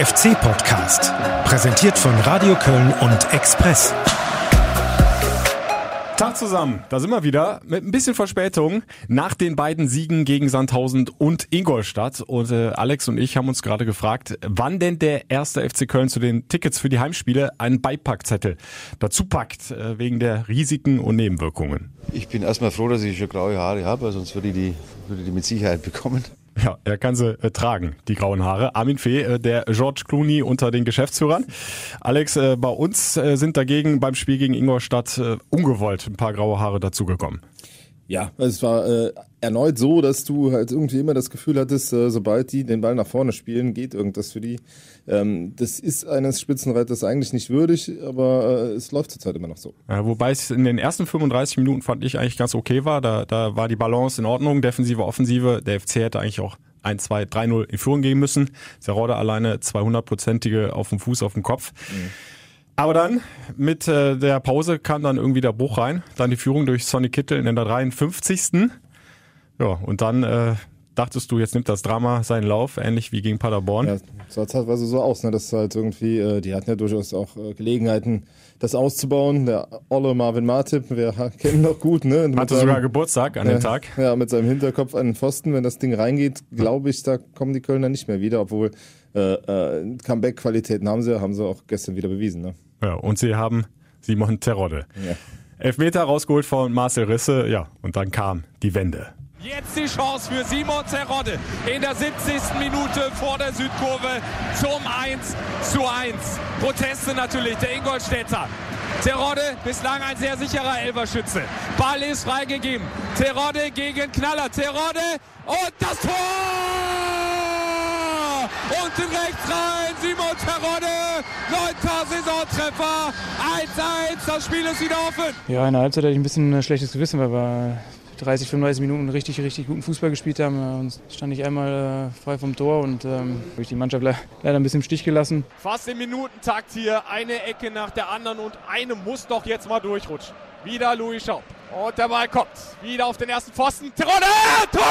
FC-Podcast. Präsentiert von Radio Köln und Express. Tag zusammen, da sind wir wieder mit ein bisschen Verspätung nach den beiden Siegen gegen Sandhausen und Ingolstadt. Und äh, Alex und ich haben uns gerade gefragt, wann denn der erste FC Köln zu den Tickets für die Heimspiele einen Beipackzettel dazu packt, äh, wegen der Risiken und Nebenwirkungen. Ich bin erstmal froh, dass ich schon graue Haare habe, sonst würde ich die, würde ich die mit Sicherheit bekommen. Ja, er kann sie äh, tragen, die grauen Haare. Armin Fee, äh, der George Clooney unter den Geschäftsführern. Alex, äh, bei uns äh, sind dagegen beim Spiel gegen Ingolstadt äh, ungewollt ein paar graue Haare dazugekommen. Ja, es war äh, erneut so, dass du halt irgendwie immer das Gefühl hattest, äh, sobald die den Ball nach vorne spielen, geht irgendwas für die. Ähm, das ist eines Spitzenreiters eigentlich nicht würdig, aber äh, es läuft zurzeit immer noch so. Ja, wobei es in den ersten 35 Minuten fand ich eigentlich ganz okay war. Da, da war die Balance in Ordnung, defensive, offensive. Der FC hätte eigentlich auch 1, 2, 3, 0 in Führung gehen müssen. Serrode alleine 200-prozentige auf dem Fuß, auf dem Kopf. Mhm. Aber dann mit äh, der Pause kam dann irgendwie der Bruch rein. Dann die Führung durch Sonny Kittel in der 53. Ja, und dann äh, dachtest du, jetzt nimmt das Drama seinen Lauf, ähnlich wie gegen Paderborn. Ja, sah teilweise so aus, ne, dass halt irgendwie, äh, die hatten ja durchaus auch äh, Gelegenheiten, das auszubauen. Der Olle Marvin Martip, wir kennen noch gut, ne? Mit Hatte seinem, sogar Geburtstag an ja, dem Tag. Ja, mit seinem Hinterkopf an den Pfosten. Wenn das Ding reingeht, glaube ich, da kommen die Kölner nicht mehr wieder, obwohl äh, äh, Comeback-Qualitäten haben sie, haben sie auch gestern wieder bewiesen. Ne? Ja, und sie haben Simon Terodde. Ja. Elfmeter rausgeholt von Marcel Risse, ja, und dann kam die Wende. Jetzt die Chance für Simon Terodde in der 70. Minute vor der Südkurve zum 1 zu 1. Proteste natürlich der Ingolstädter. Terodde bislang ein sehr sicherer Elverschütze. Ball ist freigegeben. Terodde gegen Knaller. Terodde und das Tor! Unten rechts rein, Simon Terodde, neunter Saisontreffer, 1-1, das Spiel ist wieder offen. Ja, in der Halbzeit hatte ich ein bisschen ein schlechtes Gewissen, weil wir 30, 35 Minuten richtig, richtig guten Fußball gespielt haben. Und stand ich einmal äh, frei vom Tor und ähm, habe ich die Mannschaft le leider ein bisschen im Stich gelassen. Fast im Minutentakt hier, eine Ecke nach der anderen und eine muss doch jetzt mal durchrutschen. Wieder Louis Schaub. Und der Ball kommt. Wieder auf den ersten Pfosten. Terodde! Tor!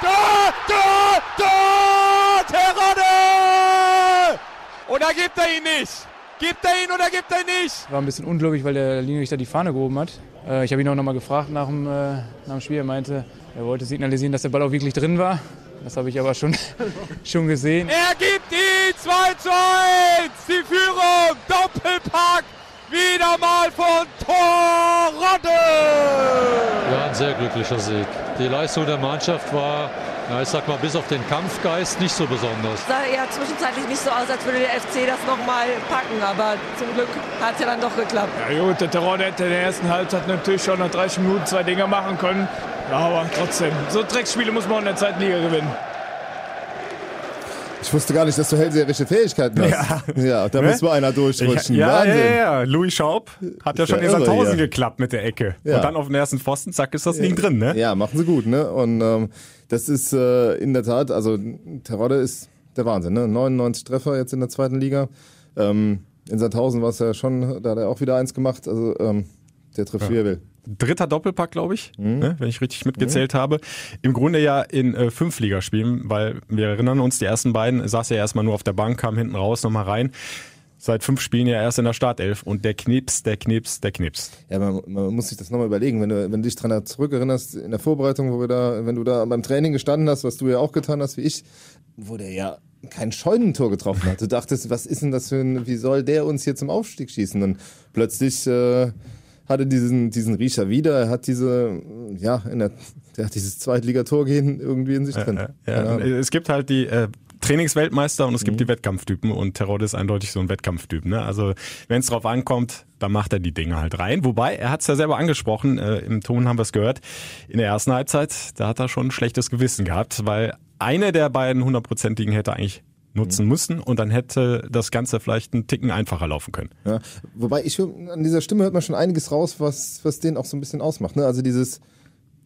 Tor! Tor! Tor! Terodde! Oder gibt er ihn nicht? Gibt er ihn oder gibt er ihn nicht? War ein bisschen unglaublich, weil der Linienrichter die Fahne gehoben hat. Äh, ich habe ihn auch nochmal gefragt nach dem, äh, nach dem Spiel. Er meinte, er wollte signalisieren, dass der Ball auch wirklich drin war. Das habe ich aber schon, schon gesehen. Er gibt ihn 2 zu 1. Die Führung. Doppelpack wieder mal von Torrodde. Ja, ein sehr glücklicher Sieg. Die Leistung der Mannschaft war, ja, ich sag mal, bis auf den Kampfgeist nicht so besonders. Sah ja zwischenzeitlich nicht so aus, als würde der FC das nochmal packen, aber zum Glück hat es ja dann doch geklappt. Ja gut, der Terror hätte in der ersten Halbzeit natürlich schon nach 30 Minuten zwei Dinger machen können. Ja, aber trotzdem, so Drecksspiele muss man in der zweiten Liga gewinnen. Ich wusste gar nicht, dass du hellseherische Fähigkeiten hast. Ja, ja da ne? muss mal einer durchrutschen. ja, Wahnsinn. Ja, ja, Louis Schaub hat ja schon in Sandhausen ja. geklappt mit der Ecke. Ja. Und dann auf den ersten Pfosten, zack, ist das Ding drin, ne? Ja, machen sie gut, ne? Und ähm, das ist äh, in der Tat, also Terodde ist der Wahnsinn, ne? 99 Treffer jetzt in der zweiten Liga. Ähm, in Sandhausen war es ja schon, da hat er auch wieder eins gemacht. Also ähm, der trifft, wie er will dritter Doppelpack, glaube ich, mhm. ne, wenn ich richtig mitgezählt mhm. habe. Im Grunde ja in äh, fünf Ligaspielen, weil wir erinnern uns, die ersten beiden saß ja erstmal nur auf der Bank, kam hinten raus, nochmal rein. Seit fünf Spielen ja erst in der Startelf und der knipst, der knipst, der knipst. Ja, man, man muss sich das nochmal überlegen, wenn du, wenn du dich dran zurückerinnerst, in der Vorbereitung, wo wir da, wenn du da beim Training gestanden hast, was du ja auch getan hast, wie ich, wo der ja kein Scheunentor getroffen hat. Du dachtest, was ist denn das für ein, wie soll der uns hier zum Aufstieg schießen? Und plötzlich äh, hatte diesen, diesen Riecher wieder. Er hat diese, ja, in der, der hat dieses Zweitligator gehen irgendwie in sich drin. Ja, ja. Es gibt halt die äh, Trainingsweltmeister und es gibt mhm. die Wettkampftypen und Terror ist eindeutig so ein Wettkampftyp. Ne? Also wenn es drauf ankommt, dann macht er die Dinge halt rein. Wobei, er hat es ja selber angesprochen, äh, im Ton haben wir es gehört, in der ersten Halbzeit, da hat er schon ein schlechtes Gewissen gehabt, weil eine der beiden hundertprozentigen hätte eigentlich nutzen mhm. müssen und dann hätte das Ganze vielleicht einen Ticken einfacher laufen können. Ja, wobei ich an dieser Stimme hört man schon einiges raus, was, was den auch so ein bisschen ausmacht. Ne? Also dieses,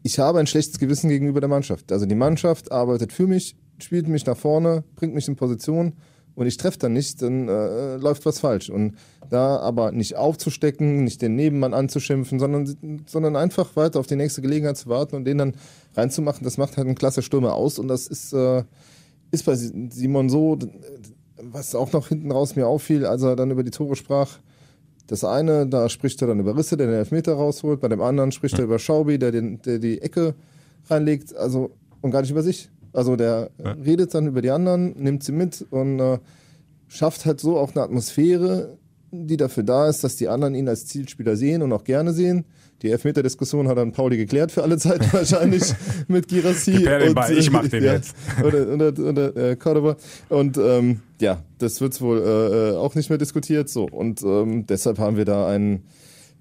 ich habe ein schlechtes Gewissen gegenüber der Mannschaft. Also die Mannschaft arbeitet für mich, spielt mich nach vorne, bringt mich in Position und ich treffe dann nicht, dann äh, läuft was falsch. Und da aber nicht aufzustecken, nicht den Nebenmann anzuschimpfen, sondern, sondern einfach weiter auf die nächste Gelegenheit zu warten und den dann reinzumachen, das macht halt einen klasse Stürmer aus und das ist äh, ist bei Simon so, was auch noch hinten raus mir auffiel, als er dann über die Tore sprach, das eine, da spricht er dann über Risse, der den Elfmeter rausholt, bei dem anderen spricht ja. er über Schaubi, der, den, der die Ecke reinlegt, also und gar nicht über sich. Also der ja. redet dann über die anderen, nimmt sie mit und äh, schafft halt so auch eine Atmosphäre, die dafür da ist, dass die anderen ihn als Zielspieler sehen und auch gerne sehen. Die Elfmeter-Diskussion hat dann Pauli geklärt für alle Zeit wahrscheinlich mit Girassi. und, Ball, ich mach den ja, jetzt. Oder, oder, oder äh, Cordoba. Und ähm, ja, das wird wohl äh, äh, auch nicht mehr diskutiert. So Und ähm, deshalb haben wir da einen,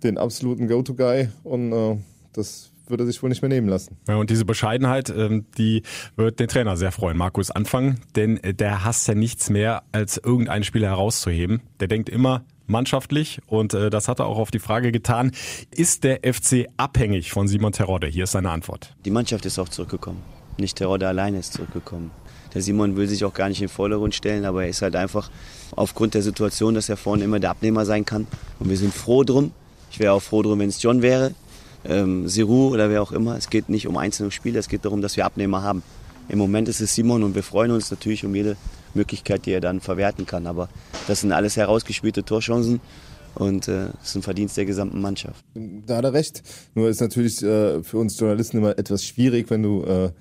den absoluten Go-To-Guy und äh, das würde er sich wohl nicht mehr nehmen lassen. Ja, und diese Bescheidenheit, ähm, die wird den Trainer sehr freuen, Markus Anfang, denn äh, der hasst ja nichts mehr, als irgendeinen Spieler herauszuheben. Der denkt immer, mannschaftlich und äh, das hat er auch auf die Frage getan, ist der FC abhängig von Simon Terodde? Hier ist seine Antwort. Die Mannschaft ist auch zurückgekommen. Nicht Terodde alleine ist zurückgekommen. Der Simon will sich auch gar nicht in den Vordergrund stellen, aber er ist halt einfach aufgrund der Situation, dass er vorne immer der Abnehmer sein kann. Und wir sind froh drum. Ich wäre auch froh drum, wenn es John wäre, ähm, Siru oder wer auch immer. Es geht nicht um einzelne Spiele, es geht darum, dass wir Abnehmer haben. Im Moment ist es Simon und wir freuen uns natürlich um jede Möglichkeit, die er dann verwerten kann. Aber das sind alles herausgespielte Torchancen und äh, ist ein Verdienst der gesamten Mannschaft. Da hat er recht. Nur ist natürlich äh, für uns Journalisten immer etwas schwierig, wenn du äh,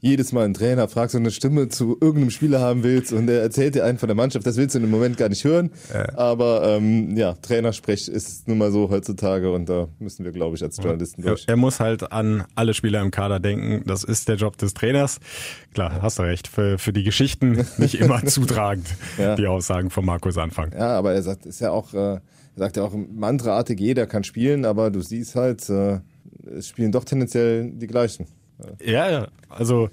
jedes Mal einen Trainer fragst und eine Stimme zu irgendeinem Spieler haben willst und der erzählt dir einen von der Mannschaft, das willst du im Moment gar nicht hören. Ja. Aber ähm, ja, Trainersprech ist nun mal so heutzutage und da müssen wir, glaube ich, als Journalisten durch. Er, er muss halt an alle Spieler im Kader denken. Das ist der Job des Trainers. Klar, hast du recht. Für, für die Geschichten nicht immer zutragend, ja. die Aussagen von Markus Anfang. Ja, aber er sagt, ist ja auch, äh, er sagt ja auch mantraartig, jeder kann spielen, aber du siehst halt, äh, es spielen doch tendenziell die gleichen. Ja, ja. Also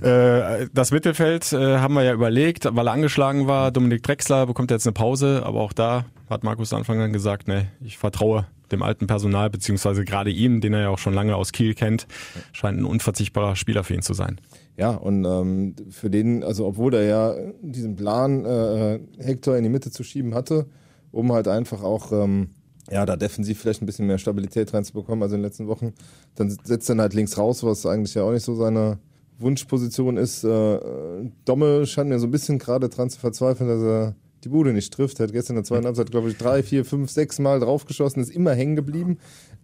äh, das Mittelfeld äh, haben wir ja überlegt, weil er angeschlagen war. Dominik Drexler bekommt jetzt eine Pause, aber auch da hat Markus Anfang an gesagt, ne, ich vertraue dem alten Personal, beziehungsweise gerade ihm, den er ja auch schon lange aus Kiel kennt, scheint ein unverzichtbarer Spieler für ihn zu sein. Ja, und ähm, für den, also obwohl er ja diesen Plan, äh, Hector in die Mitte zu schieben hatte, um halt einfach auch ähm, ja, da defensiv vielleicht ein bisschen mehr Stabilität reinzubekommen, also in den letzten Wochen. Dann setzt er halt links raus, was eigentlich ja auch nicht so seine Wunschposition ist. Äh, Domme scheint mir so ein bisschen gerade dran zu verzweifeln, dass er die Bude nicht trifft. Er hat gestern in der zweiten Halbzeit, glaube ich, drei, vier, fünf, sechs Mal draufgeschossen, ist immer hängen geblieben.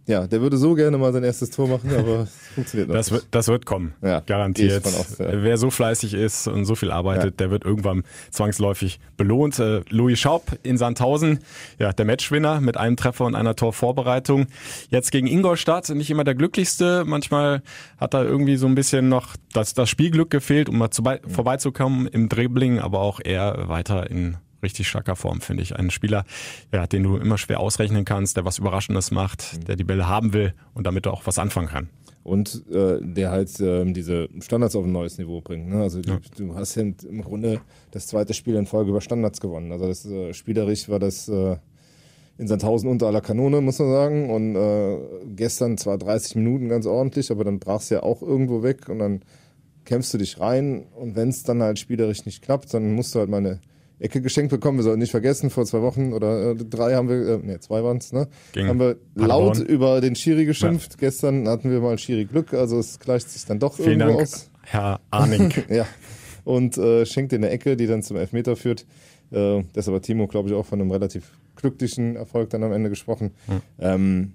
Ja, der würde so gerne mal sein erstes Tor machen, aber es funktioniert noch das Wird, das wird kommen, ja, garantiert. Aus, ja. Wer so fleißig ist und so viel arbeitet, ja. der wird irgendwann zwangsläufig belohnt. Äh, Louis Schaub in Sandhausen, ja, der Matchwinner mit einem Treffer und einer Torvorbereitung. Jetzt gegen Ingolstadt, nicht immer der glücklichste. Manchmal hat da irgendwie so ein bisschen noch das, das Spielglück gefehlt, um mal zu, vorbeizukommen im Dribbling, aber auch eher weiter in richtig starker Form, finde ich. Ein Spieler, ja, den du immer schwer ausrechnen kannst, der was Überraschendes macht, mhm. der die Bälle haben will und damit auch was anfangen kann. Und äh, der halt äh, diese Standards auf ein neues Niveau bringt. Ne? Also ja. du, du, hast im Grunde das zweite Spiel in Folge über Standards gewonnen. Also das äh, spielerisch war das äh, in Sandhausen unter aller Kanone, muss man sagen. Und äh, gestern zwar 30 Minuten ganz ordentlich, aber dann brach es ja auch irgendwo weg und dann kämpfst du dich rein. Und wenn es dann halt spielerisch nicht klappt, dann musst du halt mal eine Ecke geschenkt bekommen. Wir sollten nicht vergessen, vor zwei Wochen oder äh, drei haben wir, äh, nee, zwei waren es, ne? Gegen haben wir laut über den Schiri geschimpft. Ja. Gestern hatten wir mal Schiri Glück, also es gleicht sich dann doch Vielen irgendwo Dank, aus. Herr Arning. ja. Und äh, schenkt in der Ecke, die dann zum Elfmeter führt. Äh, deshalb hat Timo, glaube ich, auch von einem relativ glücklichen Erfolg dann am Ende gesprochen. Hm. Ähm,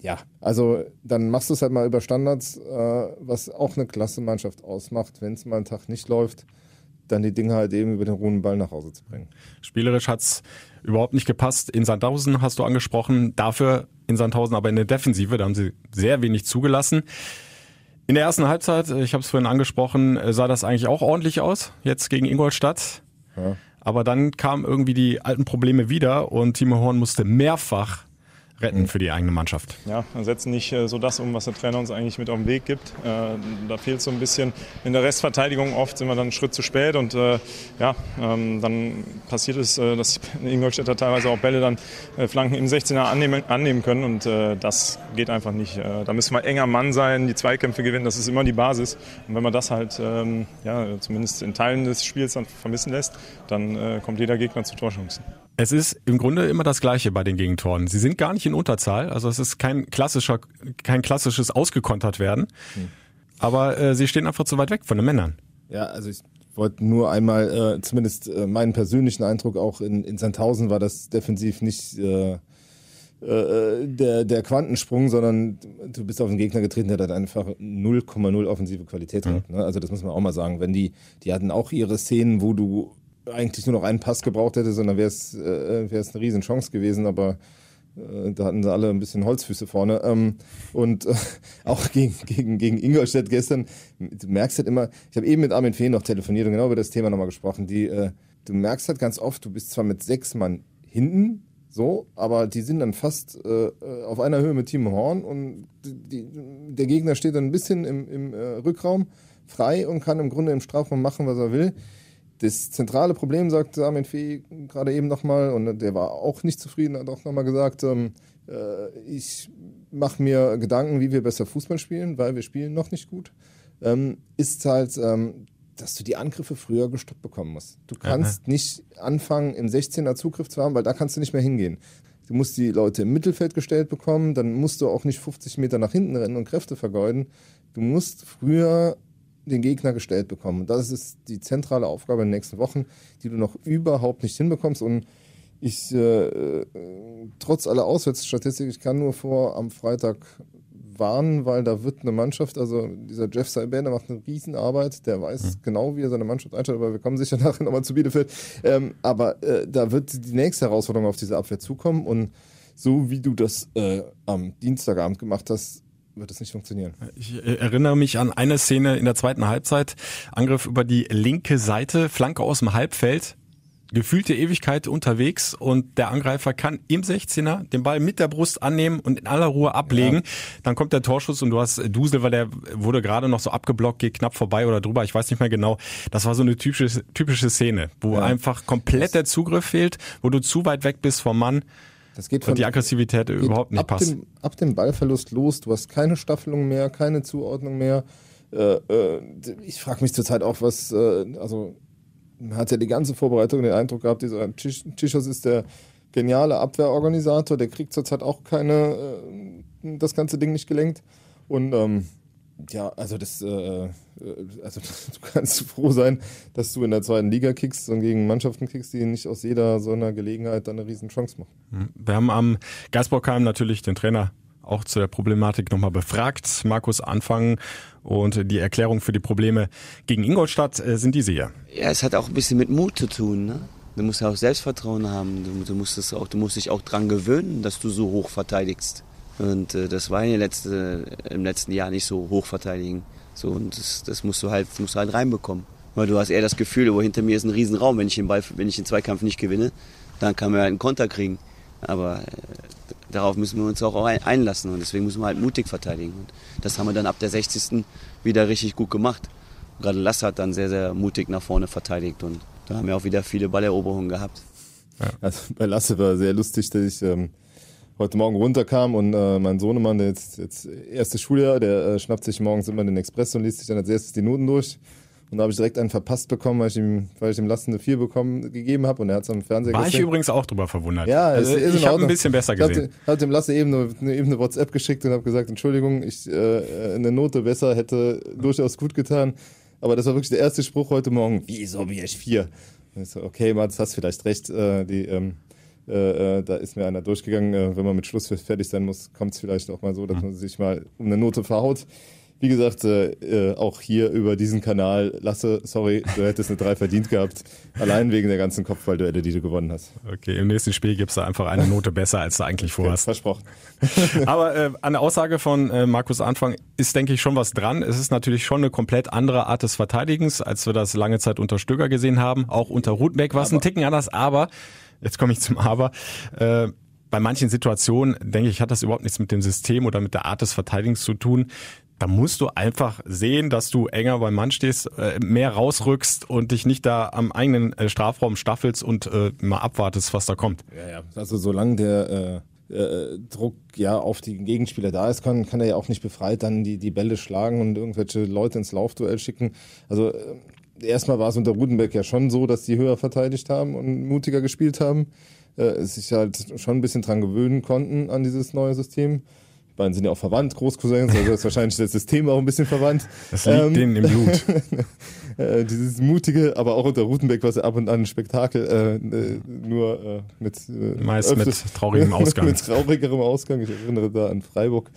ja, also dann machst du es halt mal über Standards, äh, was auch eine klasse Mannschaft ausmacht, wenn es mal einen Tag nicht läuft dann die Dinge halt eben über den ruhen Ball nach Hause zu bringen. Spielerisch hat's überhaupt nicht gepasst. In Sandhausen hast du angesprochen, dafür in Sandhausen aber in der Defensive, da haben sie sehr wenig zugelassen. In der ersten Halbzeit, ich habe es vorhin angesprochen, sah das eigentlich auch ordentlich aus, jetzt gegen Ingolstadt. Ja. Aber dann kamen irgendwie die alten Probleme wieder und Timo Horn musste mehrfach retten für die eigene Mannschaft. Ja, wir setzen nicht äh, so das um, was der Trainer uns eigentlich mit auf den Weg gibt. Äh, da fehlt so ein bisschen in der Restverteidigung. Oft sind wir dann einen Schritt zu spät und äh, ja, ähm, dann passiert es, dass Ingolstädter teilweise auch Bälle dann Flanken im 16er annehmen, annehmen können und das geht einfach nicht. da müssen wir enger Mann sein, die Zweikämpfe gewinnen, das ist immer die Basis. Und wenn man das halt ähm, ja, zumindest in Teilen des Spiels dann vermissen lässt, dann kommt jeder Gegner zu Torchancen. Es ist im Grunde immer das Gleiche bei den Gegentoren. Sie sind gar nicht in Unterzahl, also es ist kein klassischer, kein klassisches ausgekontert werden. Hm. Aber äh, sie stehen einfach zu weit weg von den Männern. Ja, also ich wollte nur einmal, äh, zumindest äh, meinen persönlichen Eindruck, auch in, in Sandhausen war das defensiv nicht äh, äh, der, der Quantensprung, sondern du bist auf den Gegner getreten, der hat einfach 0,0 offensive Qualität gehabt. Ne? Also das muss man auch mal sagen. Wenn die, die hatten auch ihre Szenen, wo du eigentlich nur noch einen Pass gebraucht hättest, sondern wäre es äh, wär's eine riesen Chance gewesen, aber äh, da hatten sie alle ein bisschen Holzfüße vorne. Ähm, und äh, auch gegen, gegen, gegen Ingolstadt gestern, du merkst halt immer, ich habe eben mit Armin Fehn noch telefoniert und genau über das Thema nochmal gesprochen. Die, äh, du merkst halt ganz oft, du bist zwar mit sechs Mann hinten, so, aber die sind dann fast äh, auf einer Höhe mit Timo Horn und die, der Gegner steht dann ein bisschen im, im äh, Rückraum frei und kann im Grunde im Strafraum machen, was er will. Das zentrale Problem, sagt Armin Fee gerade eben nochmal, und der war auch nicht zufrieden, hat auch nochmal gesagt, ähm, äh, ich mache mir Gedanken, wie wir besser Fußball spielen, weil wir spielen noch nicht gut, ähm, ist halt, ähm, dass du die Angriffe früher gestoppt bekommen musst. Du kannst Aha. nicht anfangen, im 16er Zugriff zu haben, weil da kannst du nicht mehr hingehen. Du musst die Leute im Mittelfeld gestellt bekommen, dann musst du auch nicht 50 Meter nach hinten rennen und Kräfte vergeuden. Du musst früher den Gegner gestellt bekommen. Und das ist die zentrale Aufgabe in den nächsten Wochen, die du noch überhaupt nicht hinbekommst. Und ich, äh, äh, trotz aller Auswärtsstatistik, ich kann nur vor am Freitag warnen, weil da wird eine Mannschaft, also dieser Jeff Saibé, der macht eine Riesenarbeit, der weiß Mhm. genau, wie er seine Mannschaft einstellt, aber wir kommen sicher nachher nochmal zu Bielefeld. Ähm, aber äh, da wird die nächste Herausforderung auf diese Abwehr zukommen und so wie du das äh, am Dienstagabend gemacht hast, wird es nicht funktionieren. Ich äh, erinnere mich an eine Szene in der zweiten Halbzeit. Angriff über die linke Seite, Flanke aus dem Halbfeld. Gefühlte Ewigkeit unterwegs und der Angreifer kann im 16er den Ball mit der Brust annehmen und in aller Ruhe ablegen. Dann kommt der Torschuss und du hast Dusel, weil der wurde gerade noch so abgeblockt, geht knapp vorbei oder drüber, ich weiß nicht mehr genau. Das war so eine typische, typische Szene, wo Ja. einfach komplett der Zugriff fehlt, wo du zu weit weg bist vom Mann Das geht und die Aggressivität geht überhaupt nicht ab passt. Dem, ab dem Ballverlust los, du hast keine Staffelung mehr, keine Zuordnung mehr. Äh, äh, ich frage mich zurzeit auch, was, äh, also man hat ja die ganze Vorbereitung den Eindruck gehabt, dieser Tisch- Tischers ist der geniale Abwehrorganisator, der kriegt zurzeit auch keine, äh, das ganze Ding nicht gelenkt. Und ähm, ja, also das, äh, äh, also du kannst froh sein, dass du in der zweiten Liga kickst und gegen Mannschaften kickst, die nicht aus jeder so einer Gelegenheit dann eine riesen Chance machen. Wir haben am Geisbockheim natürlich den Trainer auch zu der Problematik nochmal befragt. Markus Anfang und die Erklärung für die Probleme gegen Ingolstadt äh, sind diese hier. Ja, es hat auch ein bisschen mit Mut zu tun. Ne? Du musst ja auch Selbstvertrauen haben. Du, du, musst es auch, du musst dich auch dran gewöhnen, dass du so hoch verteidigst. Und äh, das war in der letzte, im letzten Jahr nicht so hoch verteidigen. So, und das, das musst du halt, musst du halt reinbekommen. Weil du hast eher das Gefühl, oh, hinter mir ist ein Riesenraum. Wenn ich den Ball, wenn ich den Zweikampf nicht gewinne, dann kann man halt einen Konter kriegen. Aber äh, darauf müssen wir uns auch ein- einlassen und deswegen müssen wir halt mutig verteidigen. Und das haben wir dann ab der 60. wieder richtig gut gemacht. Gerade Lasse hat dann sehr, sehr mutig nach vorne verteidigt und da haben wir auch wieder viele Balleroberungen gehabt. Also bei Lasse war sehr lustig, dass ich ähm, heute Morgen runterkam und äh, mein Sohnemann, der jetzt, jetzt erstes Schuljahr, der äh, schnappt sich morgens immer den Express und liest sich dann als erstes die Noten durch. Und da habe ich direkt einen verpasst bekommen, weil ich ihm, weil ich ihm Lasse eine 4 bekommen, gegeben habe und er hat es am Fernseher War ich übrigens auch drüber verwundert. Ja, also, ist ich habe ein bisschen besser Ich gesehen. dem- hab dem Lasse eben eine, eben eine WhatsApp geschickt und habe gesagt, Entschuldigung, ich äh, eine Note besser hätte durchaus gut getan. Aber das war wirklich der erste Spruch heute Morgen. Wieso bin ich vier? Und ich so, okay, Mats, hast vielleicht recht. Äh, die, ähm, äh, äh, da ist mir einer durchgegangen. Äh, wenn man mit Schluss fertig sein muss, kommt es vielleicht auch mal so, dass man sich mal um eine Note verhaut. Wie gesagt, äh, äh, auch hier über diesen Kanal, Lasse, sorry, du hättest eine 3 verdient gehabt. Allein wegen der ganzen Kopfballduelle, die du gewonnen hast. Okay, im nächsten Spiel gibst du einfach eine Note besser, als du eigentlich vorhast. Versprochen. Aber an der Aussage von Markus Anfang ist, denke ich, schon was dran. Es ist natürlich schon eine komplett andere Art des Verteidigens, als wir das lange Zeit unter Stöger gesehen haben. Auch unter Rudbeck war es ein Ticken anders, aber, jetzt komme ich zum Aber, äh, bei manchen Situationen, denke ich, hat das überhaupt nichts mit dem System oder mit der Art des Verteidigens zu tun. Da musst du einfach sehen, dass du enger beim Mann stehst, äh, mehr rausrückst und dich nicht da am eigenen äh, Strafraum staffelst und mal abwartest, was da kommt. Ja, ja. Also solange der äh, Druck ja auf die Gegenspieler da ist, kann, kann er ja auch nicht befreit dann die, die Bälle schlagen und irgendwelche Leute ins Laufduell schicken. Also äh, erstmal war es unter Rudenbeck ja schon so, dass die höher verteidigt haben und mutiger gespielt haben. Äh, sich halt schon ein bisschen dran gewöhnen konnten an dieses neue System. Die beiden sind ja auch verwandt, Großcousins, also ist wahrscheinlich das System auch ein bisschen verwandt. Das liegt ähm, denen im Blut. äh, dieses mutige, aber auch unter Rutenbeck, was er ab und an ein Spektakel, äh, äh nur äh, mit äh, meist öfters, mit traurigem Ausgang. mit traurigerem Ausgang. Ich erinnere da an Freiburg.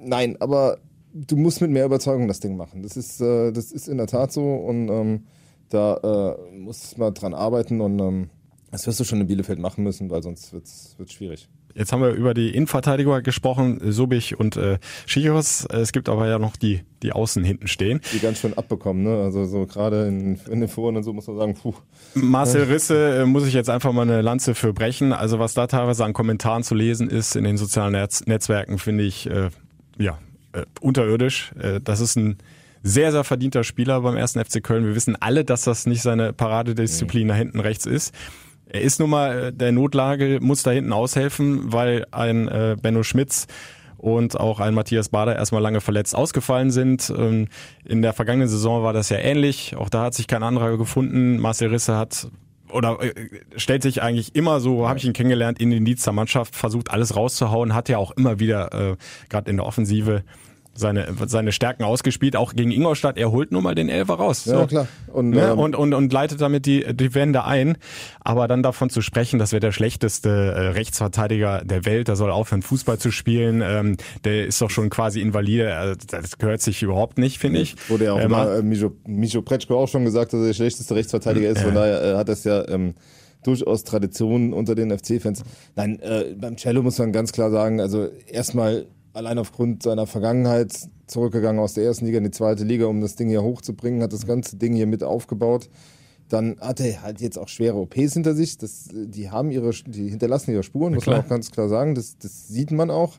Nein, aber du musst mit mehr Überzeugung das Ding machen. Das ist, äh, das ist in der Tat so und ähm, da äh, muss man dran arbeiten und ähm, das wirst du schon in Bielefeld machen müssen, weil sonst wird es schwierig. Jetzt haben wir über die Innenverteidiger gesprochen, Subich und äh, Schichos. Es gibt aber ja noch die, die außen hinten stehen. Die ganz schön abbekommen, ne? Also so gerade in, in den Foren und so muss man sagen, puh. Marcel Risse äh, muss ich jetzt einfach mal eine Lanze für brechen. Also was da teilweise an Kommentaren zu lesen ist in den sozialen Netz Netzwerken, finde ich äh, ja äh, unterirdisch. Äh, das ist ein sehr, sehr verdienter Spieler beim ersten FC Köln. Wir wissen alle, dass das nicht seine Paradedisziplin da hinten rechts ist. Er ist nun mal äh, der Notlage, muss da hinten aushelfen, weil ein äh, Benno Schmitz und auch ein Matthias Bader erstmal lange verletzt ausgefallen sind. Ähm, in der vergangenen Saison war das ja ähnlich. Auch da hat sich kein anderer gefunden. Marcel Risse hat oder äh, stellt sich eigentlich immer so, habe ich ihn kennengelernt, in den Dienst der Mannschaft, versucht alles rauszuhauen, hat ja auch immer wieder, äh, gerade in der Offensive, seine, seine Stärken ausgespielt, auch gegen Ingolstadt. Er holt nun mal den Elfer raus. Ja, klar. Und, ne? ähm, und, und, und leitet damit die, die Wende ein. Aber dann davon zu sprechen, das wäre der schlechteste äh, Rechtsverteidiger der Welt, der soll aufhören, Fußball zu spielen, ähm, der ist doch schon quasi invalide. Also, das gehört sich überhaupt nicht, finde ich. Wurde ja auch ähm, immer, äh, Micho, Micho Pretschko auch schon gesagt, dass er der schlechteste Rechtsverteidiger ist. Von daher äh, hat das ja... Ähm, durchaus Tradition unter den FC-Fans. Nein, äh, beim Cello muss man ganz klar sagen, also erstmal allein aufgrund seiner Vergangenheit zurückgegangen aus der ersten Liga in die zweite Liga, um das Ding hier hochzubringen, hat das ganze Ding hier mit aufgebaut. Dann hat er halt jetzt auch schwere OPs hinter sich. Das, die haben ihre, die hinterlassen ihre Spuren, muss man auch ganz klar sagen. Das, das sieht man auch.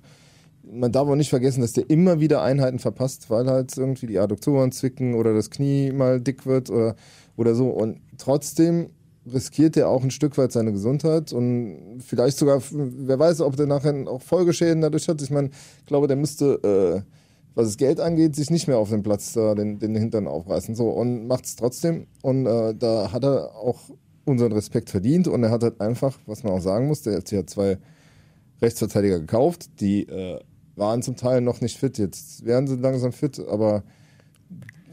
Man darf auch nicht vergessen, dass der immer wieder Einheiten verpasst, weil halt irgendwie die Adduktoren zwicken oder das Knie mal dick wird oder, oder so. Und trotzdem riskiert er auch ein Stück weit seine Gesundheit und vielleicht sogar, wer weiß, ob der nachher auch Folgeschäden dadurch hat. Ich meine, ich glaube, der müsste, äh, was das Geld angeht, sich nicht mehr auf dem Platz äh, den, den Hintern aufreißen. So, und macht es trotzdem. Und äh, da hat er auch unseren Respekt verdient und er hat halt einfach, was man auch sagen muss, der hat ja zwei Rechtsverteidiger gekauft, die äh, waren zum Teil noch nicht fit, jetzt werden sie langsam fit, aber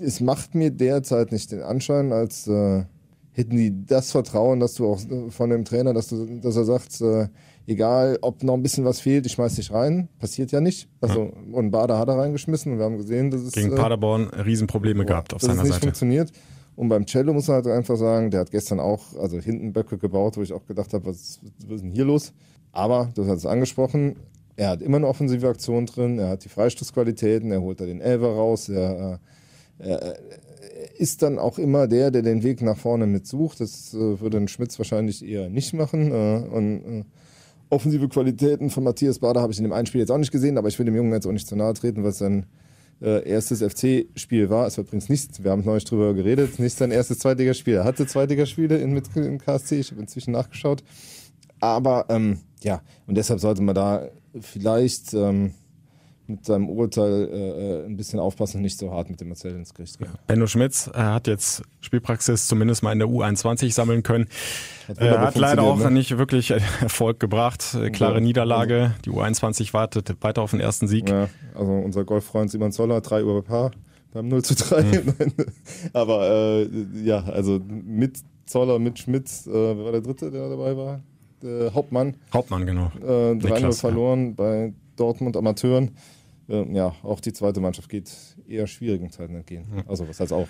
es macht mir derzeit nicht den Anschein, als äh, hätten die das Vertrauen, dass du auch äh, von dem Trainer, dass, du, dass er sagt, äh, egal ob noch ein bisschen was fehlt, ich schmeiß dich rein. Passiert ja nicht. Also, ja. und Bader hat er reingeschmissen und wir haben gesehen, dass es. Gegen äh, Paderborn Riesenprobleme gehabt auf seiner es nicht Seite. funktioniert. Und beim Cello muss man halt einfach sagen, der hat gestern auch, also hinten Böcke gebaut, wo ich auch gedacht habe, was, was ist denn hier los? Aber, du hast es angesprochen, er hat immer eine offensive Aktion drin, er hat die Freistoßqualitäten, er holt da den Elver raus, er, äh, er, ist dann auch immer der, der den Weg nach vorne mitsucht. Das äh, würde ein Schmitz wahrscheinlich eher nicht machen. Äh, und äh, offensive Qualitäten von Matthias Bader habe ich in dem einen Spiel jetzt auch nicht gesehen, aber ich will dem Jungen jetzt auch nicht zu nahe treten, was sein äh, erstes FC-Spiel war. Es war übrigens nicht, wir haben neulich drüber geredet, nicht sein erstes Zweitligaspiel. Er hatte Zweitligaspiele in, mit im KSC, ich habe inzwischen nachgeschaut. Aber ähm, ja, und deshalb sollte man da vielleicht ähm, mit seinem Urteil äh, äh, ein bisschen aufpassen und nicht so hart mit dem Marcel ins Gericht gehen. Benno Schmitz äh, hat jetzt Spielpraxis zumindest mal in der U21 sammeln können. Hat, äh, hat leider auch ne? nicht wirklich Erfolg gebracht. Klare ja, Niederlage. Die U21 wartet weiter auf den ersten Sieg. Ja, also unser Golffreund Simon Zoller, drei Uhr Paar beim 0 zu 3. Mhm. Aber äh, ja, also mit Zoller, mit Schmitz, äh, wer war der dritte, der dabei war? Hauptmann. Hauptmann, genau. Äh, 3 verloren ja. bei Dortmund Amateuren. Äh, ja, auch die zweite Mannschaft geht eher schwierigen Zeiten entgegen. Also was heißt auch.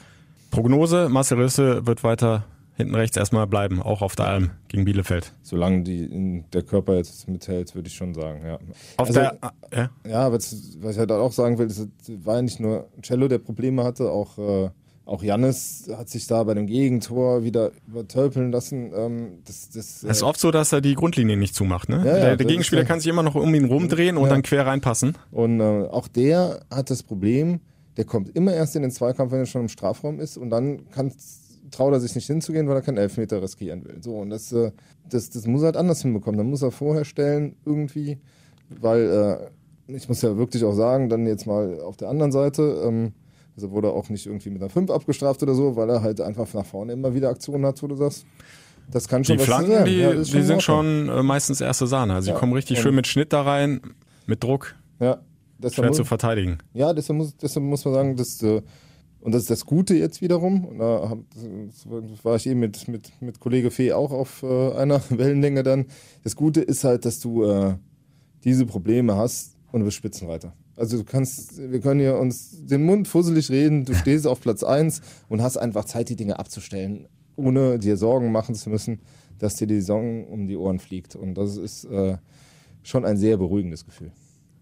Prognose, Marcel Rösse wird weiter hinten rechts erstmal bleiben, auch auf der Alm gegen Bielefeld. Solange die, der Körper jetzt mithält, würde ich schon sagen, ja. Auf also, der, ja, ja was, was ich halt auch sagen will, es war ja nicht nur Cello, der Probleme hatte, auch äh, auch Jannis hat sich da bei dem Gegentor wieder übertölpeln lassen. Ähm, das, das, äh es ist oft so, dass er die Grundlinie nicht zumacht. Ne? Ja, der, ja, der Gegenspieler kann sich immer noch um ihn rumdrehen und ja. dann quer reinpassen. Und äh, auch der hat das Problem, der kommt immer erst in den Zweikampf, wenn er schon im Strafraum ist und dann kann, traut er sich nicht hinzugehen, weil er keinen Elfmeter riskieren will. So, und das, äh, das, das muss er halt anders hinbekommen. Dann muss er vorher stellen irgendwie, weil äh, ich muss ja wirklich auch sagen, dann jetzt mal auf der anderen Seite, ähm, also wurde auch nicht irgendwie mit einer 5 abgestraft oder so, weil er halt einfach nach vorne immer wieder Aktionen hat, wo du sagst, das kann schon die was Flanken, sein. Die, ja, die sind schon äh, meistens erste Sahne. Also ja. sie kommen richtig schön mit Schnitt da rein, mit Druck. Ja, schwer muss, zu verteidigen. Ja, deshalb muss, deshalb muss man sagen, dass äh, und das ist das Gute jetzt wiederum. Und da war ich eben mit, mit, mit Kollege Fee auch auf äh, einer Wellenlänge dann. Das Gute ist halt, dass du äh, diese Probleme hast und du bist Spitzenreiter. Also du kannst, wir können hier uns den Mund fusselig reden, du stehst auf Platz 1 und hast einfach Zeit, die Dinge abzustellen, ohne dir Sorgen machen zu müssen, dass dir die Saison um die Ohren fliegt. Und das ist äh, schon ein sehr beruhigendes Gefühl.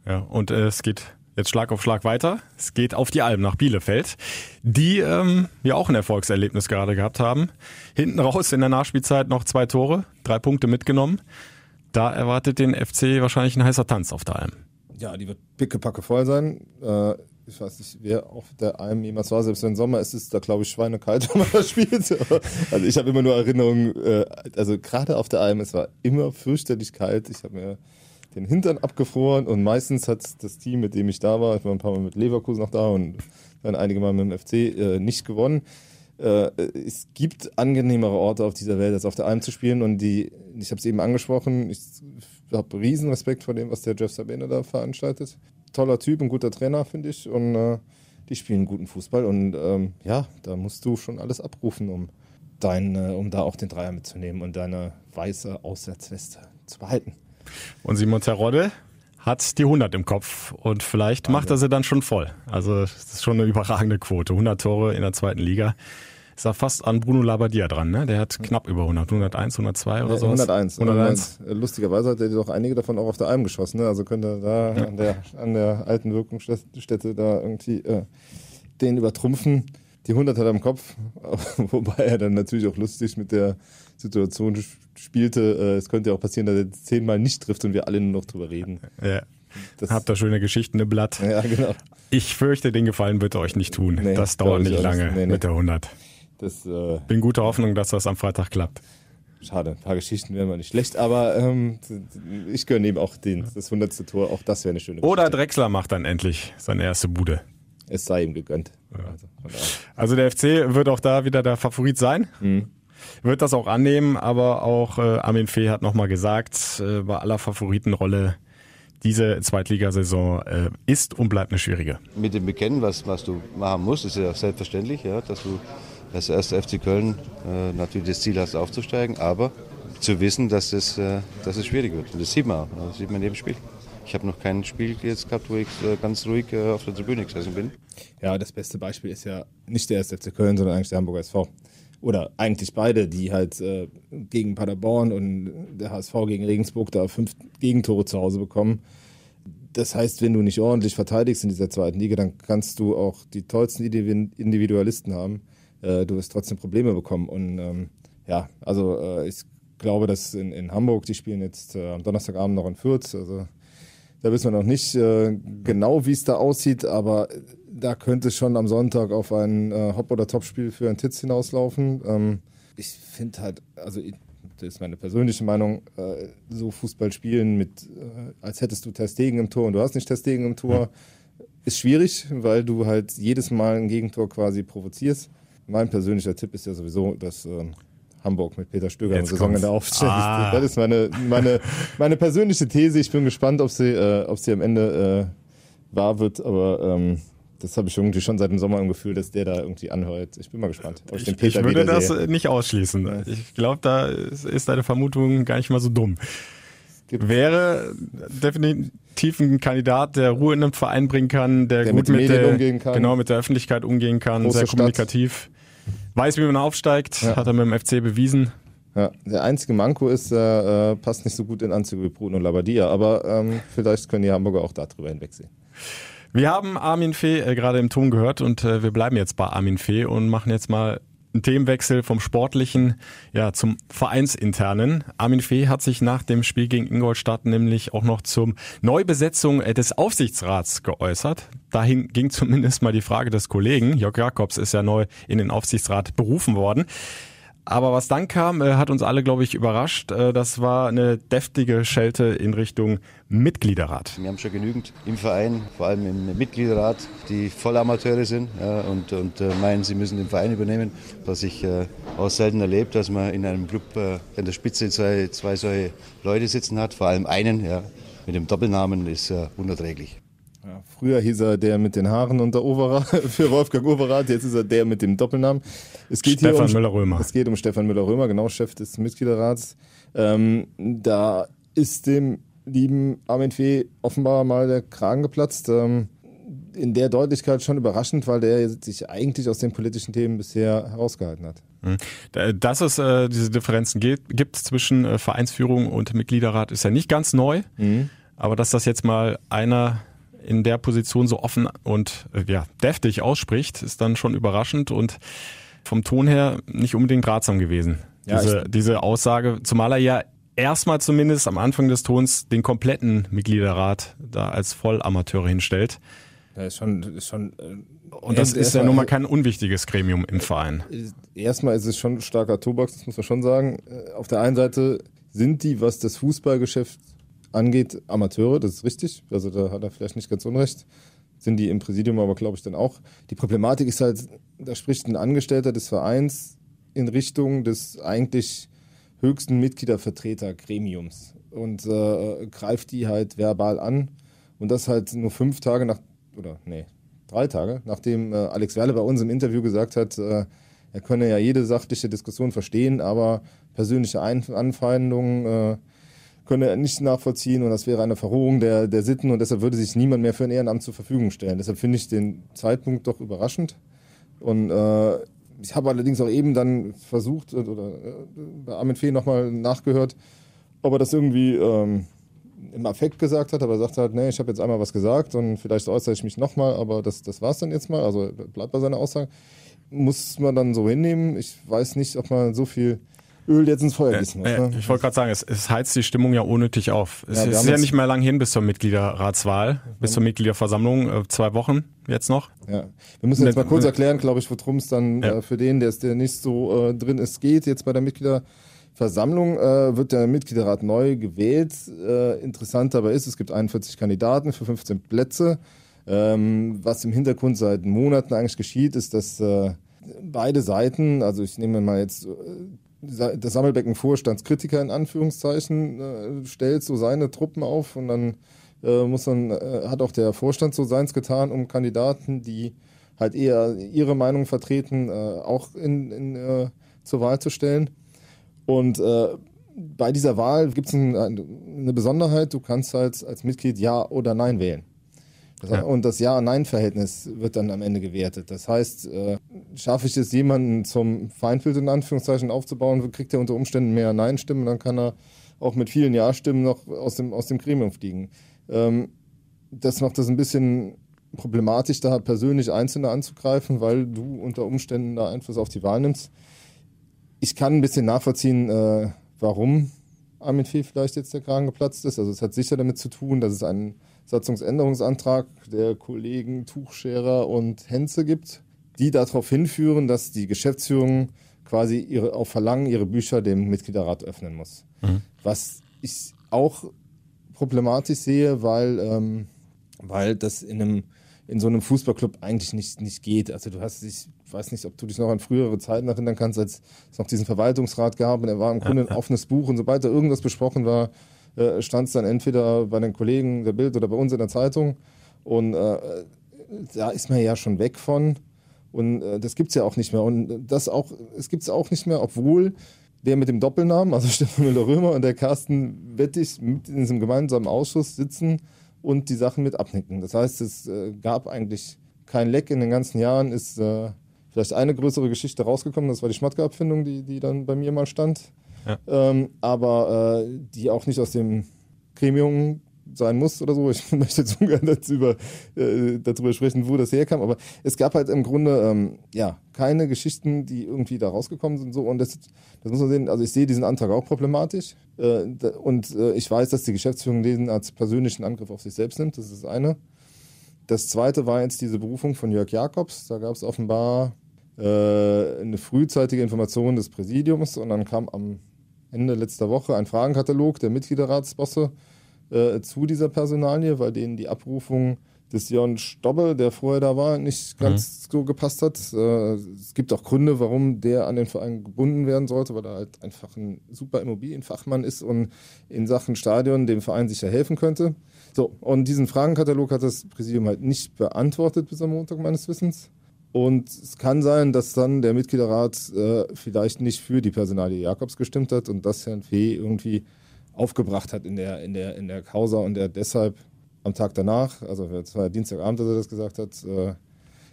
Ja, und äh, es geht jetzt Schlag auf Schlag weiter. Es geht auf die Alben nach Bielefeld, die ähm, ja auch ein Erfolgserlebnis gerade gehabt haben. Hinten raus in der Nachspielzeit noch zwei Tore, drei Punkte mitgenommen. Da erwartet den FC wahrscheinlich ein heißer Tanz auf der Alm. Ja, die wird pickepacke voll sein. Äh, ich weiß nicht, wer auf der Alm jemals war, selbst wenn Sommer ist, ist da, glaube ich, schweinekalt, wenn man da spielt. Also ich habe immer nur Erinnerungen, äh, also gerade auf der Alm, es war immer fürchterlich kalt. Ich habe mir den Hintern abgefroren und meistens hat das Team, mit dem ich da war, ich war ein paar Mal mit Leverkusen noch da und dann einige Mal mit dem FC, äh, nicht gewonnen. Äh, es gibt angenehmere Orte auf dieser Welt, als auf der Alm zu spielen und die, ich habe es eben angesprochen, ich habe riesen Respekt vor dem, was der Jeff Sabine da veranstaltet. Toller Typ, ein guter Trainer, finde ich und äh, die spielen guten Fußball und ähm, ja, da musst du schon alles abrufen, um dein, äh, um da auch den Dreier mitzunehmen und deine weiße Auswärtsweste zu behalten. Und Simon Terodde hat die 100 im Kopf und vielleicht Wahnsinn. macht er sie dann schon voll. Also das ist schon eine überragende Quote. 100 Tore in der zweiten Liga. Ist er fast an Bruno Labbadia dran, ne? Der hat knapp über 100, 101, 102 oder so. 101. 101. Lustigerweise hat er doch einige davon auch auf der Alm geschossen, ne? Also könnte er da ja. an, der, an der alten Wirkungsstätte da irgendwie äh, den übertrumpfen. Die 100 hat er im Kopf, wobei er dann natürlich auch lustig mit der Situation spielte. Äh, es könnte ja auch passieren, dass er zehnmal nicht trifft und wir alle nur noch drüber reden. Ja. Das Habt da schöne Geschichten im Blatt. Ja, genau. Ich fürchte, den Gefallen wird er euch nicht tun. Nee, das dauert nicht lange nee, nee. mit der 100. Das, äh, Bin guter Hoffnung, dass das am Freitag klappt. Schade, ein paar Geschichten wären mal nicht schlecht, aber ähm, ich gönne ihm auch den, das 100. Tor, auch das wäre eine schöne Geschichte. Oder Drexler macht dann endlich seine erste Bude. Es sei ihm gegönnt. Ja. Also, also, der FC wird auch da wieder der Favorit sein. Mhm wird das auch annehmen, aber auch äh, Armin Fee hat nochmal gesagt, äh, bei aller Favoritenrolle, diese Zweitligasaison äh, ist und bleibt eine schwierige. Mit dem Bekennen, was, was du machen musst, ist ja selbstverständlich, ja, dass du als erster FC Köln äh, natürlich das Ziel hast, aufzusteigen, aber zu wissen, dass es, äh, dass es schwierig wird. Und das sieht man auch, das sieht man in jedem Spiel. Ich habe noch kein Spiel jetzt gehabt, wo ich äh, ganz ruhig äh, auf der Tribüne gesessen bin. Ja, das beste Beispiel ist ja nicht der erste FC Köln, sondern eigentlich der Hamburger SV oder eigentlich beide, die halt äh, gegen Paderborn und der HSV gegen Regensburg da fünf Gegentore zu Hause bekommen. Das heißt, wenn du nicht ordentlich verteidigst in dieser zweiten Liga, dann kannst du auch die tollsten Individualisten haben. Äh, du wirst trotzdem Probleme bekommen. Und ähm, ja, also äh, ich glaube, dass in, in Hamburg, die spielen jetzt äh, am Donnerstagabend noch in Fürth. Also da wissen wir noch nicht äh, genau, wie es da aussieht, aber da könnte schon am Sonntag auf ein äh, Hop- oder Top-Spiel für ein Titz hinauslaufen. Ähm, ich finde halt, also das ist meine persönliche Meinung, äh, so Fußball spielen mit, als hättest du Testegen im Tor und du hast nicht Testegen im Tor, mhm. ist schwierig, weil du halt jedes Mal ein Gegentor quasi provozierst. Mein persönlicher Tipp ist ja sowieso, dass ähm, Hamburg mit Peter Stöger eine Saison in der Aufstellung ah. Das ist meine, meine, meine persönliche These. Ich bin gespannt, ob sie, äh, ob sie am Ende äh, wahr wird, aber ähm, das habe ich irgendwie schon seit dem Sommer im Gefühl, dass der da irgendwie anhört. Ich bin mal gespannt. Ob ich, den Peter ich würde das sehe. nicht ausschließen. Ich glaube, da ist deine Vermutung gar nicht mal so dumm. Wäre definitiv ein Kandidat, der Ruhe in einem Verein bringen kann, der, der gut mit, mit der, umgehen kann. Genau, mit der Öffentlichkeit umgehen kann, Große sehr kommunikativ. Weiß, wie man aufsteigt, ja. hat er mit dem FC bewiesen. Ja, der einzige Manko ist, äh, passt nicht so gut in Anzüge wie Bruno Labbadia, aber ähm, vielleicht können die Hamburger auch darüber hinwegsehen. Wir haben Armin Fee äh, gerade im Ton gehört und äh, wir bleiben jetzt bei Armin Fee und machen jetzt mal einen Themenwechsel vom Sportlichen ja, zum Vereinsinternen. Armin Fee hat sich nach dem Spiel gegen Ingolstadt nämlich auch noch zum Neubesetzung äh, des Aufsichtsrats geäußert. Dahin ging zumindest mal die Frage des Kollegen. Jörg Jakobs ist ja neu in den Aufsichtsrat berufen worden. Aber was dann kam, äh, hat uns alle, glaube ich, überrascht. Äh, das war eine deftige Schelte in Richtung Mitgliederrat. Wir haben schon genügend im Verein, vor allem im Mitgliederrat, die Vollamateure sind ja, und, und äh, meinen, sie müssen den Verein übernehmen. Was ich äh, auch selten erlebt, dass man in einem Club äh, in der Spitze zwei, zwei solche Leute sitzen hat, vor allem einen ja, mit dem Doppelnamen, ist äh, unerträglich. Ja, früher hieß er der mit den Haaren unter Overath, für Wolfgang Overath, jetzt ist er der mit dem Doppelnamen. Es geht Stefan hier um, Müller-Römer. Es geht um Stefan Müller-Römer, genau, Chef des Mitgliederrats. Ähm, da ist dem lieben Armin Fee offenbar mal der Kragen geplatzt. Ähm, in der Deutlichkeit schon überraschend, weil der sich eigentlich aus den politischen Themen bisher herausgehalten hat. Mhm. Dass es äh, diese Differenzen gibt, gibt zwischen äh, Vereinsführung und Mitgliederrat, ist ja nicht ganz neu. Mhm. Aber dass das jetzt mal einer in der Position so offen und äh, ja, deftig ausspricht, ist dann schon überraschend und vom Ton her nicht unbedingt ratsam gewesen. Ja, diese, diese Aussage, zumal er ja erstmal zumindest am Anfang des Tons den kompletten Mitgliederrat da als Vollamateure hinstellt. Ja, ist schon, ist schon, äh, Und das ist ja nun mal kein unwichtiges Gremium im Verein. Erstmal ist es schon starker Tobak, das muss man schon sagen. Äh, Auf der einen Seite sind die, was das Fußballgeschäft angeht, Amateure, das ist richtig. Also da hat er vielleicht nicht ganz unrecht. Sind die im Präsidium aber, glaube ich, dann auch. Die Problematik ist halt, da spricht ein Angestellter des Vereins in Richtung des eigentlich höchsten Mitgliedervertretergremiums und äh, greift die halt verbal an. Und das halt nur fünf Tage nach, oder nee, drei Tage, nachdem äh, Alex Werle bei uns im Interview gesagt hat, äh, er könne ja jede sachliche Diskussion verstehen, aber persönliche Ein Anfeindungen äh, könne er nicht nachvollziehen und das wäre eine Verrohung der, der Sitten und deshalb würde sich niemand mehr für ein Ehrenamt zur Verfügung stellen. Deshalb finde ich den Zeitpunkt doch überraschend. Und äh, ich habe allerdings auch eben dann versucht oder äh, bei Armin Fee nochmal nachgehört, ob er das irgendwie ähm, im Affekt gesagt hat, aber er sagt halt, nee, ich habe jetzt einmal was gesagt und vielleicht äußere ich mich nochmal, aber das, das war es dann jetzt mal. Also bleibt bei seiner Aussage. Muss man dann so hinnehmen. Ich weiß nicht, ob man so viel Öl jetzt ins Feuer gießen muss. Äh, Ne? Ich wollte gerade sagen, es, es heizt die Stimmung ja unnötig auf. Es Ja, ist ja nicht mehr lang hin bis zur Mitgliederratswahl, bis zur Mitgliederversammlung, äh, zwei Wochen jetzt noch. Ja. Wir müssen jetzt Mit- mal kurz erklären, glaube ich, worum es dann Ja. äh, für den, der, der nicht so äh, drin ist, geht. Jetzt bei der Mitgliederversammlung äh, wird der Mitgliederrat neu gewählt. Äh, interessant dabei ist, es gibt 41 Kandidaten für 15 Plätze. Ähm, was im Hintergrund seit Monaten eigentlich geschieht, ist, dass äh, beide Seiten, also ich nehme mal jetzt äh, das Sammelbecken Vorstandskritiker in Anführungszeichen äh, stellt so seine Truppen auf und dann äh, muss dann äh, hat auch der Vorstand so seins getan, um Kandidaten, die halt eher ihre Meinung vertreten, äh, auch in, in, äh, zur Wahl zu stellen. Und äh, bei dieser Wahl gibt es ein, eine Besonderheit, du kannst halt als Mitglied Ja oder Nein wählen. Ja. Und das Ja-Nein-Verhältnis wird dann am Ende gewertet. Das heißt, äh, schaffe ich es, jemanden zum Feindbild in Anführungszeichen aufzubauen, kriegt er unter Umständen mehr Nein-Stimmen, dann kann er auch mit vielen Ja-Stimmen noch aus dem, aus dem Gremium fliegen. Ähm, das macht das ein bisschen problematisch, da persönlich Einzelne anzugreifen, weil du unter Umständen da Einfluss auf die Wahl nimmst. Ich kann ein bisschen nachvollziehen, äh, warum Armin Fee vielleicht jetzt der Kragen geplatzt ist. Also es hat sicher damit zu tun, dass es einen Satzungsänderungsantrag der Kollegen Tuchscherer und Henze gibt, die darauf hinführen, dass die Geschäftsführung quasi ihre, auf Verlangen ihre Bücher dem Mitgliederrat öffnen muss. Was ich auch problematisch sehe, weil, ähm, weil das in einem in so einem Fußballclub eigentlich nicht, nicht geht. Also du hast dich, ich weiß nicht, ob du dich noch an frühere Zeiten erinnern kannst, als es noch diesen Verwaltungsrat gab und er war im Grunde ein offenes Buch und sobald da irgendwas besprochen war, äh, stand es dann entweder bei den Kollegen der Bild oder bei uns in der Zeitung. Und äh, da ist man ja schon weg von. Und äh, das gibt's ja auch nicht mehr. Und das auch, es gibt's auch nicht mehr, obwohl der mit dem Doppelnamen, also Stefan Müller-Römer und der Carsten Wettig mit in diesem gemeinsamen Ausschuss sitzen und die Sachen mit abnicken. Das heißt, es äh, gab eigentlich kein Leck in den ganzen Jahren, ist äh, vielleicht eine größere Geschichte rausgekommen, das war die Schmatke-Abfindung, die, die dann bei mir mal stand, Ähm, aber äh, die auch nicht aus dem Gremium sein muss oder so. Ich möchte jetzt ungern darüber, äh, darüber sprechen, wo das herkam, aber es gab halt im Grunde ähm, ja keine Geschichten, die irgendwie da rausgekommen sind so und das, das muss man sehen. Also ich sehe diesen Antrag auch problematisch äh, und äh, ich weiß, dass die Geschäftsführung den als persönlichen Angriff auf sich selbst nimmt. Das ist das eine. Das zweite war jetzt diese Berufung von Jörg Jakobs. Da gab es offenbar äh, eine frühzeitige Information des Präsidiums und dann kam am Ende letzter Woche ein Fragenkatalog der Mitgliederratsbosse äh, zu dieser Personalie, weil denen die Abrufung des Jon Stobbe, der vorher da war, nicht ganz so gepasst hat. Äh, es gibt auch Gründe, warum der an den Verein gebunden werden sollte, weil er halt einfach ein super Immobilienfachmann ist und in Sachen Stadion dem Verein sicher helfen könnte. So, und diesen Fragenkatalog hat das Präsidium halt nicht beantwortet bis am Montag meines Wissens. Und es kann sein, dass dann der Mitgliederrat äh, vielleicht nicht für die Personalie Jakobs gestimmt hat und das Herrn Fee irgendwie aufgebracht hat in der, in der, in der Causa und er deshalb am Tag danach, also es war Dienstagabend, dass er das gesagt hat, äh,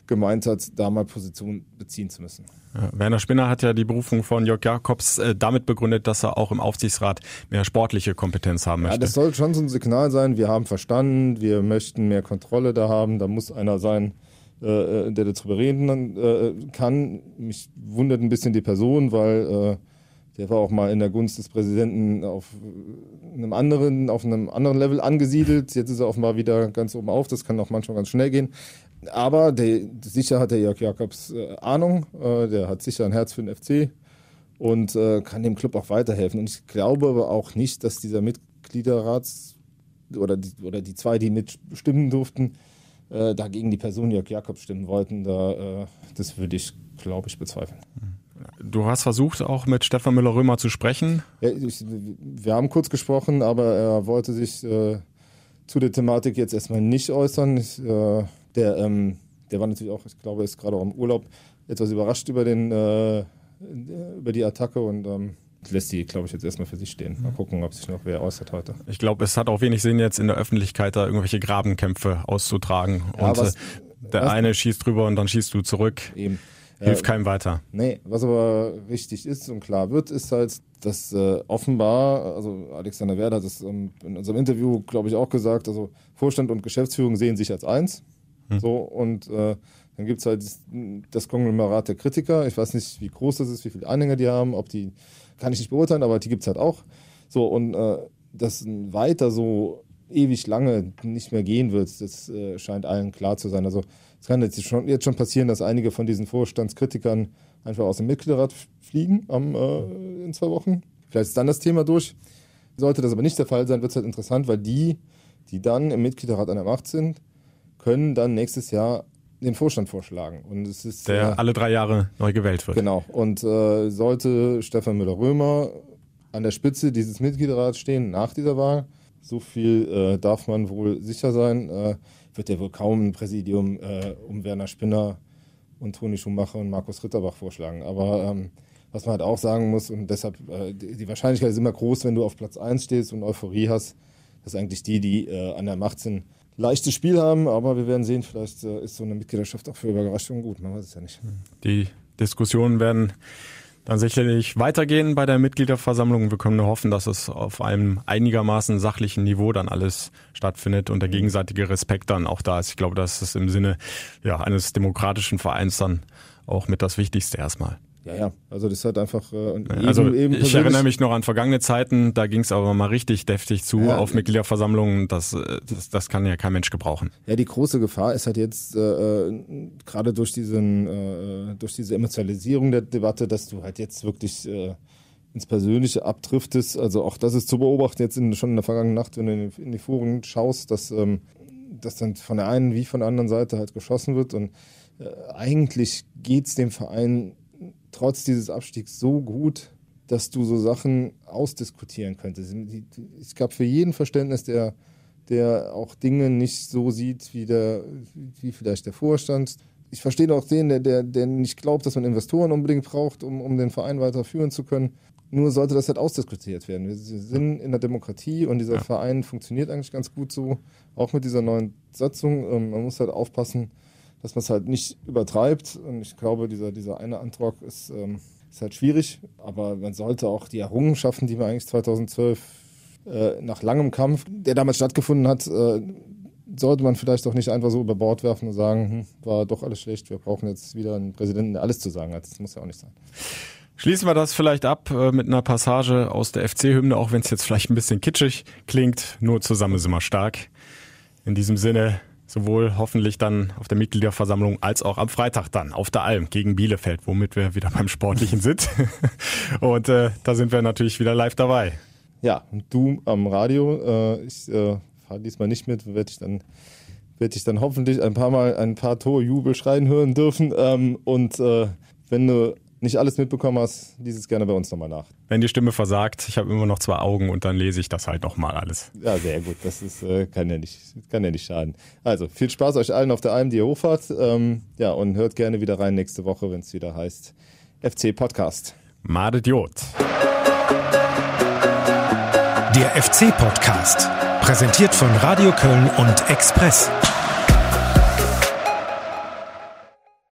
gemeint hat, da mal Position beziehen zu müssen. Ja, Werner Spinner hat ja die Berufung von Jörg Jakobs äh, damit begründet, dass er auch im Aufsichtsrat mehr sportliche Kompetenz haben möchte. Ja, das soll schon so ein Signal sein, wir haben verstanden, wir möchten mehr Kontrolle da haben, da muss einer sein, äh, der darüber reden äh, kann. Mich wundert ein bisschen die Person, weil äh, der war auch mal in der Gunst des Präsidenten auf einem anderen, auf einem anderen Level angesiedelt. Jetzt ist er offenbar wieder ganz oben auf. Das kann auch manchmal ganz schnell gehen. Aber der, sicher hat der Jörg Jakobs äh, Ahnung. Äh, der hat sicher ein Herz für den FC und äh, kann dem Club auch weiterhelfen. Und ich glaube aber auch nicht, dass dieser Mitgliederrats oder die, oder die zwei, die mitstimmen durften, äh, dagegen die Person Jörg Jakobs stimmen wollten. Da, äh, das würde ich, glaube ich, bezweifeln. Mhm. Du hast versucht, auch mit Stefan Müller-Römer zu sprechen. Ja, ich, wir haben kurz gesprochen, aber er wollte sich äh, zu der Thematik jetzt erstmal nicht äußern. Ich, äh, der, ähm, der war natürlich auch, ich glaube, ist gerade auch im Urlaub etwas überrascht über, den, äh, über die Attacke und ähm, lässt die, glaube ich, jetzt erstmal für sich stehen. Mal gucken, ob sich noch wer äußert heute. Ich glaube, es hat auch wenig Sinn, jetzt in der Öffentlichkeit da irgendwelche Grabenkämpfe auszutragen. Ja, und was, der was, eine schießt drüber und dann schießt du zurück. Eben. Hilft keinem weiter. Nee, was aber wichtig ist und klar wird, ist halt, dass äh, offenbar, also Alexander Werder hat es ähm, in unserem Interview, glaube ich, auch gesagt, also Vorstand und Geschäftsführung sehen sich als eins. Hm. So, und äh, dann gibt es halt das Konglomerat der Kritiker. Ich weiß nicht, wie groß das ist, wie viele Anhänger die haben, ob die, kann ich nicht beurteilen, aber die gibt es halt auch. So, und äh, das weiter so ewig lange nicht mehr gehen wird, das äh, scheint allen klar zu sein. Also es kann jetzt schon, jetzt schon passieren, dass einige von diesen Vorstandskritikern einfach aus dem Mitgliederrat fliegen am, äh, in zwei Wochen. Vielleicht ist dann das Thema durch. Sollte das aber nicht der Fall sein, wird es halt interessant, weil die, die dann im Mitgliederrat an der Macht sind, können dann nächstes Jahr den Vorstand vorschlagen. Und es ist, der äh, alle drei Jahre neu gewählt wird. Genau. Und äh, sollte Stefan Müller-Römer an der Spitze dieses Mitgliederrats stehen nach dieser Wahl, so viel äh, darf man wohl sicher sein, äh, wird ja wohl kaum ein Präsidium äh, um Werner Spinner und Toni Schumacher und Markus Ritterbach vorschlagen. Aber ähm, was man halt auch sagen muss, und deshalb, äh, die, die, Wahrscheinlichkeit ist immer groß, wenn du auf Platz 1 stehst und Euphorie hast, dass eigentlich die, die an der Macht sind, leichtes Spiel haben, aber wir werden sehen, vielleicht äh, ist so eine Mitgliedschaft auch für Überraschungen gut, man weiß es ja nicht. Die Diskussionen werden dann sicherlich weitergehen bei der Mitgliederversammlung. Wir können nur hoffen, dass es auf einem einigermaßen sachlichen Niveau dann alles stattfindet und der gegenseitige Respekt dann auch da ist. Ich glaube, das ist im Sinne ja, eines demokratischen Vereins dann auch mit das Wichtigste erstmal. Ja, ja, also das hat einfach. Äh, also eben ich erinnere mich noch an vergangene Zeiten, da ging es aber mal richtig deftig zu ja, auf Mitgliederversammlungen. Das, äh, das, das kann ja kein Mensch gebrauchen. Ja, die große Gefahr ist halt jetzt äh, äh, gerade durch diesen, äh, durch diese Emotionalisierung der Debatte, dass du halt jetzt wirklich äh, ins Persönliche abdriftest. Also auch das ist zu beobachten jetzt in, schon in der vergangenen Nacht, wenn du in die, in die Foren schaust, dass, ähm, dass dann von der einen wie von der anderen Seite halt geschossen wird und äh, eigentlich geht's dem Verein trotz dieses Abstiegs so gut, dass du so Sachen ausdiskutieren könntest. Es gab für jeden Verständnis, der, der auch Dinge nicht so sieht wie, der, wie vielleicht der Vorstand. Ich verstehe auch den, der, der, der nicht glaubt, dass man Investoren unbedingt braucht, um, um den Verein weiterführen zu können. Nur sollte das halt ausdiskutiert werden. Wir sind in der Demokratie und dieser. Verein funktioniert eigentlich ganz gut so, auch mit dieser neuen Satzung. Ähm, man muss halt aufpassen, dass man es halt nicht übertreibt. Und ich glaube, dieser, dieser eine Antrag ist, ähm, ist halt schwierig, aber man sollte auch die Errungenschaften, die man eigentlich 2012 äh, nach langem Kampf, der damals stattgefunden hat, äh, sollte man vielleicht auch nicht einfach so über Bord werfen und sagen, hm, war doch alles schlecht, wir brauchen jetzt wieder einen Präsidenten, der alles zu sagen hat. Das muss ja auch nicht sein. Schließen wir das vielleicht ab äh, mit einer Passage aus der FC-Hymne, auch wenn es jetzt vielleicht ein bisschen kitschig klingt. Nur zusammen sind wir stark. In diesem Sinne, sowohl hoffentlich dann auf der Mitgliederversammlung als auch am Freitag dann auf der Alm gegen Bielefeld, womit wir wieder beim Sportlichen sind. und äh, da sind wir natürlich wieder live dabei. Ja, du am Radio. Äh, ich äh, fahre diesmal nicht mit, werde ich dann werde ich dann hoffentlich ein paar Mal ein paar Torjubel schreien hören dürfen. Ähm, und äh, wenn du nicht alles mitbekommen hast, lies es gerne bei uns nochmal nach. Wenn die Stimme versagt, ich habe immer noch zwei Augen und dann lese ich das halt nochmal alles. Ja, sehr gut. Das ist, äh, kann, ja nicht, kann ja nicht schaden. Also, viel Spaß euch allen auf der Alm, die ihr hochfahrt. Ähm, ja, und hört gerne wieder rein nächste Woche, wenn es wieder heißt FC Podcast. Madet Jod. Der FC Podcast. Präsentiert von Radio Köln und Express.